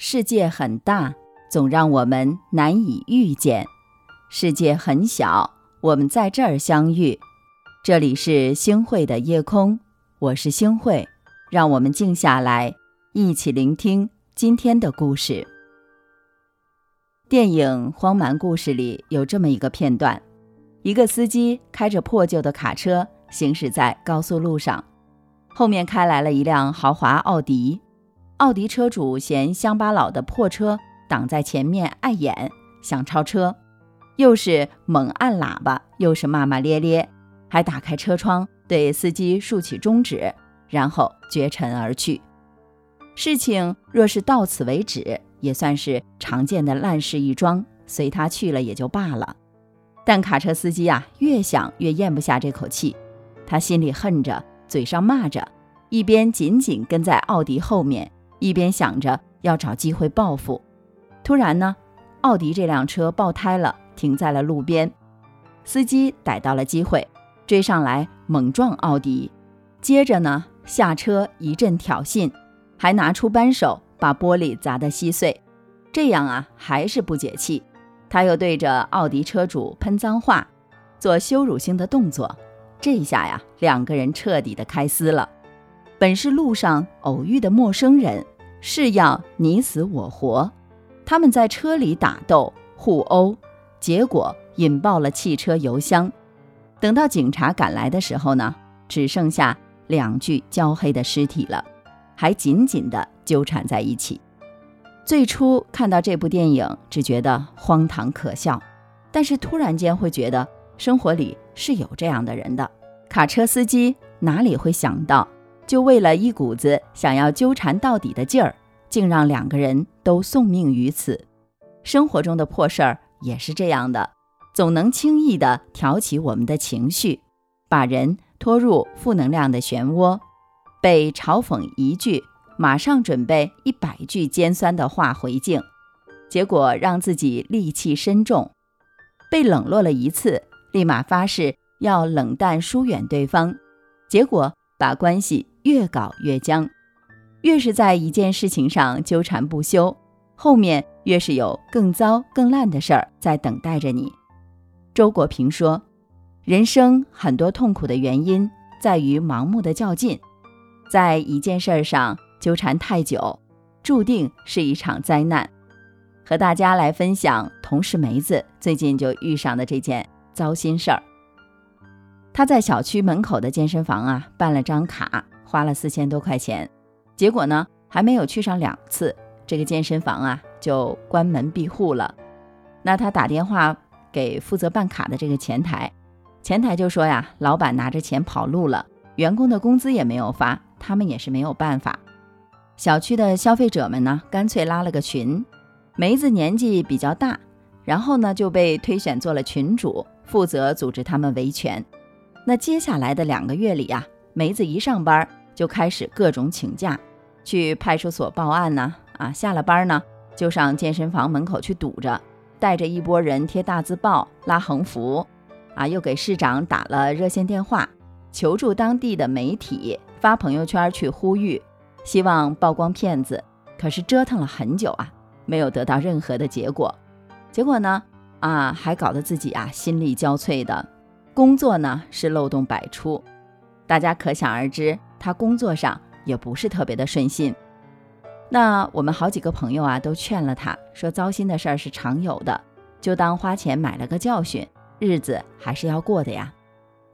世界很大，总让我们难以遇见；世界很小，我们在这儿相遇。这里是星汇的夜空，我是星汇，让我们静下来，一起聆听今天的故事。电影《荒蛮故事》里有这么一个片段：一个司机开着破旧的卡车行驶在高速路上，后面开来了一辆豪华奥迪。奥迪车主嫌乡巴佬的破车挡在前面碍眼，想超车，又是猛按喇叭，又是骂骂咧咧，还打开车窗对司机竖起中指，然后绝尘而去。事情若是到此为止，也算是常见的烂事一桩，随他去了也就罢了。但卡车司机啊，越想越咽不下这口气，他心里恨着，嘴上骂着，一边紧紧跟在奥迪后面。一边想着要找机会报复，突然呢，奥迪这辆车爆胎了，停在了路边。司机逮到了机会，追上来猛撞奥迪，接着呢下车一阵挑衅，还拿出扳手把玻璃砸得稀碎。这样啊还是不解气，他又对着奥迪车主喷脏话，做羞辱性的动作。这下呀，两个人彻底的开撕了。本是路上偶遇的陌生人，是要你死我活。他们在车里打斗互殴，结果引爆了汽车油箱。等到警察赶来的时候呢，只剩下两具焦黑的尸体了，还紧紧地纠缠在一起。最初看到这部电影，只觉得荒唐可笑，但是突然间会觉得生活里是有这样的人的。卡车司机哪里会想到？就为了一股子想要纠缠到底的劲儿，竟让两个人都送命于此。生活中的破事儿也是这样的，总能轻易地挑起我们的情绪，把人拖入负能量的漩涡。被嘲讽一句，马上准备一百句尖酸的话回敬，结果让自己戾气深重；被冷落了一次，立马发誓要冷淡疏远对方，结果把关系。越搞越僵，越是在一件事情上纠缠不休，后面越是有更糟更烂的事儿在等待着你。周国平说：“人生很多痛苦的原因在于盲目的较劲，在一件事儿上纠缠太久，注定是一场灾难。”和大家来分享同事梅子最近就遇上的这件糟心事儿。他在小区门口的健身房啊办了张卡。花了四千多块钱，结果呢，还没有去上两次，这个健身房啊就关门闭户了。那他打电话给负责办卡的这个前台，前台就说呀，老板拿着钱跑路了，员工的工资也没有发，他们也是没有办法。小区的消费者们呢，干脆拉了个群，梅子年纪比较大，然后呢就被推选做了群主，负责组织他们维权。那接下来的两个月里呀，梅子一上班。就开始各种请假，去派出所报案呢。啊，下了班呢，就上健身房门口去堵着，带着一拨人贴大字报、拉横幅，啊，又给市长打了热线电话，求助当地的媒体，发朋友圈去呼吁，希望曝光骗子。可是折腾了很久啊，没有得到任何的结果。结果呢，啊，还搞得自己啊心力交瘁的，工作呢是漏洞百出，大家可想而知。他工作上也不是特别的顺心，那我们好几个朋友啊都劝了他，说糟心的事儿是常有的，就当花钱买了个教训，日子还是要过的呀。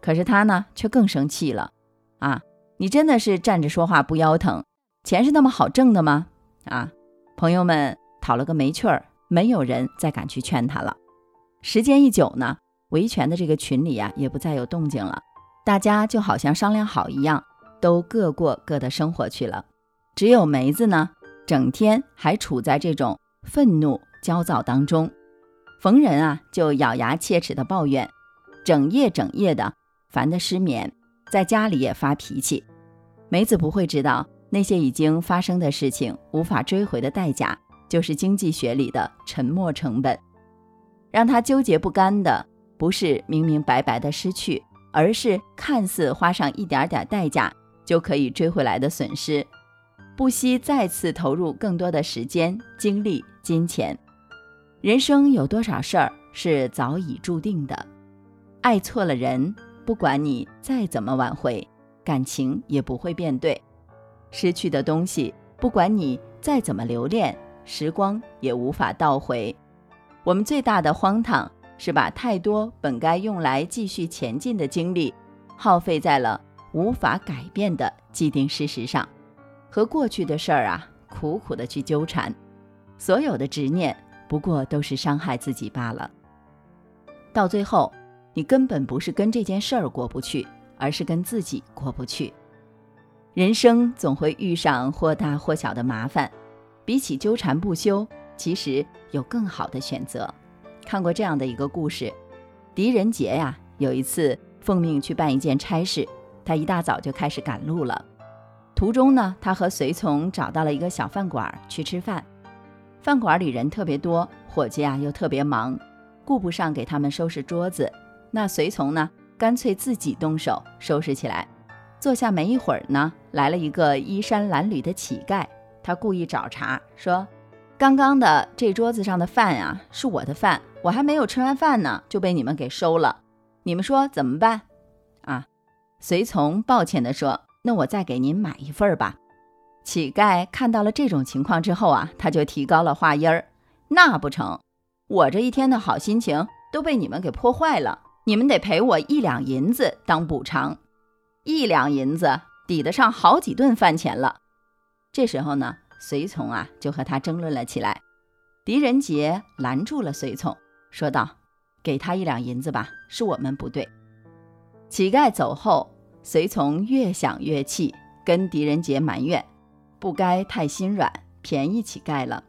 可是他呢却更生气了，啊，你真的是站着说话不腰疼，钱是那么好挣的吗？啊，朋友们讨了个没趣儿，没有人再敢去劝他了。时间一久呢，维权的这个群里呀也不再有动静了，大家就好像商量好一样。都各过各的生活去了，只有梅子呢，整天还处在这种愤怒焦躁当中，逢人啊就咬牙切齿的抱怨，整夜整夜的烦得失眠，在家里也发脾气。梅子不会知道，那些已经发生的事情无法追回的代价，就是经济学里的沉没成本。让他纠结不甘的，不是明明白白的失去，而是看似花上一点点代价。就可以追回来的损失，不惜再次投入更多的时间、精力、金钱。人生有多少事儿是早已注定的？爱错了人，不管你再怎么挽回，感情也不会变对；失去的东西，不管你再怎么留恋，时光也无法倒回。我们最大的荒唐是把太多本该用来继续前进的精力，耗费在了无法改变的既定事实上。和过去的事儿啊，苦苦的去纠缠，所有的执念不过都是伤害自己罢了。到最后，你根本不是跟这件事儿过不去，而是跟自己过不去。人生总会遇上或大或小的麻烦，比起纠缠不休，其实有更好的选择。看过这样的一个故事：狄仁杰呀，有一次奉命去办一件差事，他一大早就开始赶路了。途中呢，他和随从找到了一个小饭馆去吃饭。饭馆里人特别多，伙计啊又特别忙，顾不上给他们收拾桌子。那随从呢，干脆自己动手收拾起来。坐下没一会儿呢，来了一个衣衫褴褛的乞丐。他故意找茬说：“刚刚的这桌子上的饭啊，是我的饭，我还没有吃完饭呢，就被你们给收了。你们说怎么办？”啊，随从抱歉地说。那我再给您买一份吧。乞丐看到了这种情况之后啊，他就提高了话音儿：“那不成，我这一天的好心情都被你们给破坏了。你们得赔我一两银子当补偿，一两银子抵得上好几顿饭钱了。”这时候呢，随从啊就和他争论了起来。狄仁杰拦住了随从，说道：“给他一两银子吧，是我们不对。”乞丐走后。随从越想越气，跟狄仁杰埋怨：“不该太心软，便宜乞丐了。”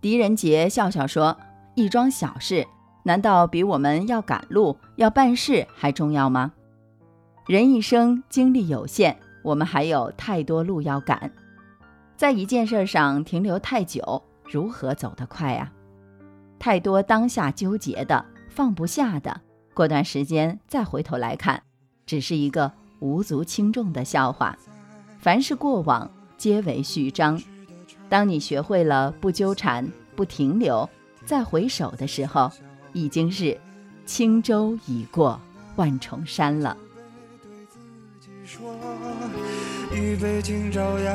狄仁杰笑笑说：“一桩小事，难道比我们要赶路、要办事还重要吗？人一生精力有限，我们还有太多路要赶，在一件事上停留太久，如何走得快啊？太多当下纠结的、放不下的，过段时间再回头来看，只是一个。”无足轻重的笑话，凡是过往皆为序章。当你学会了不纠缠、不停留，再回首的时候，已经是轻舟已过万重山了。一杯敬朝阳，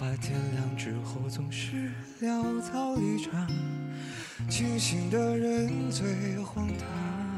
怕，天亮之后总是潦草离场，清醒的人最荒唐。